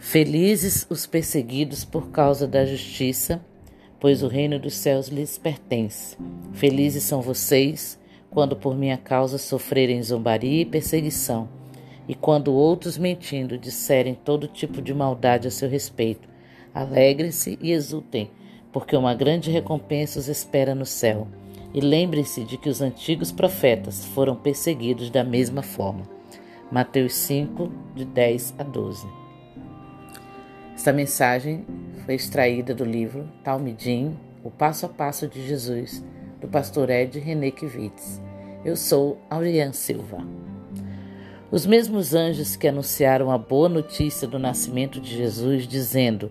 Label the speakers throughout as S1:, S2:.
S1: Felizes os perseguidos por causa da justiça, pois o reino dos céus lhes pertence. Felizes são vocês quando por minha causa sofrerem zombaria e perseguição, e quando outros mentindo disserem todo tipo de maldade a seu respeito. Alegrem-se e exultem, porque uma grande recompensa os espera no céu. E lembrem-se de que os antigos profetas foram perseguidos da mesma forma. Mateus 5, de 10 a 12. Esta mensagem foi extraída do livro Talmidim, O Passo a Passo de Jesus, do pastor Ed René Kivitz. Eu sou Aurian Silva. Os mesmos anjos que anunciaram a boa notícia do nascimento de Jesus, dizendo: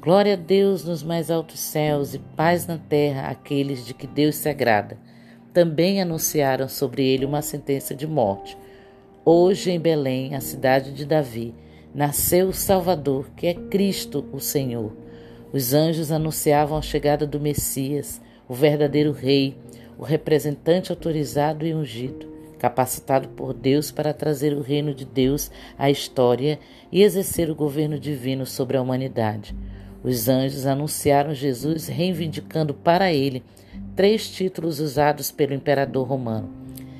S1: Glória a Deus nos mais altos céus e paz na terra àqueles de que Deus se agrada, também anunciaram sobre ele uma sentença de morte. Hoje em Belém, a cidade de Davi, nasceu o Salvador, que é Cristo o Senhor. Os anjos anunciavam a chegada do Messias, o verdadeiro Rei, o representante autorizado e ungido, capacitado por Deus para trazer o reino de Deus à história e exercer o governo divino sobre a humanidade. Os anjos anunciaram Jesus, reivindicando para ele três títulos usados pelo imperador romano.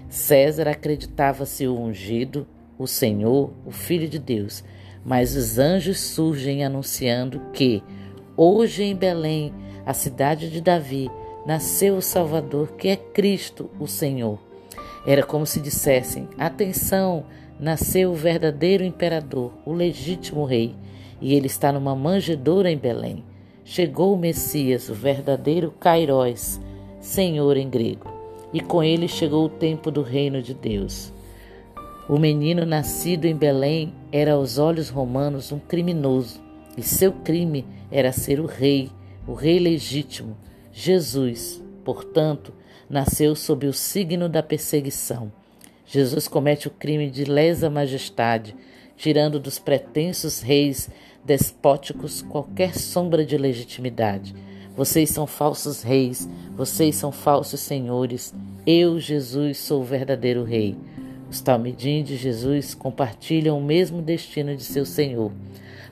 S1: César acreditava-se o ungido, o Senhor, o Filho de Deus. Mas os anjos surgem anunciando que, hoje em Belém, a cidade de Davi, nasceu o Salvador, que é Cristo, o Senhor. Era como se dissessem: atenção, nasceu o verdadeiro imperador, o legítimo rei, e ele está numa manjedoura em Belém. Chegou o Messias, o verdadeiro Kairos, Senhor em grego, e com ele chegou o tempo do reino de Deus. O menino nascido em Belém era aos olhos romanos um criminoso, e seu crime era ser o rei, o rei legítimo. Jesus, portanto, nasceu sob o signo da perseguição. Jesus comete o crime de lesa majestade, tirando dos pretensos reis despóticos qualquer sombra de legitimidade. Vocês são falsos reis, vocês são falsos senhores. Eu, Jesus, sou o verdadeiro rei. Os Talmidim de Jesus compartilham o mesmo destino de seu Senhor.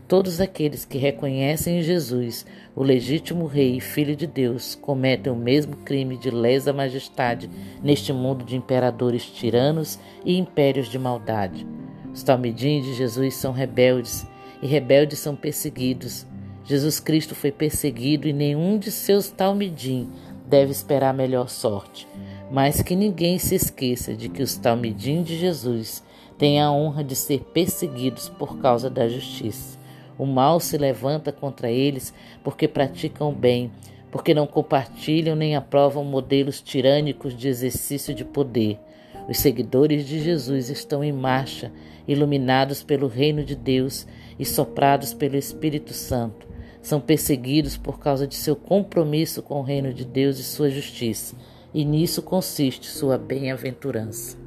S1: Todos aqueles que reconhecem em Jesus o legítimo Rei e Filho de Deus cometem o mesmo crime de lesa majestade neste mundo de imperadores tiranos e impérios de maldade. Os Talmidim de Jesus são rebeldes e rebeldes são perseguidos. Jesus Cristo foi perseguido e nenhum de seus Talmidim deve esperar melhor sorte. Mas que ninguém se esqueça de que os talmidim de Jesus têm a honra de ser perseguidos por causa da justiça. O mal se levanta contra eles porque praticam o bem, porque não compartilham nem aprovam modelos tirânicos de exercício de poder. Os seguidores de Jesus estão em marcha, iluminados pelo reino de Deus e soprados pelo Espírito Santo. São perseguidos por causa de seu compromisso com o reino de Deus e sua justiça e nisso consiste sua bem-aventurança.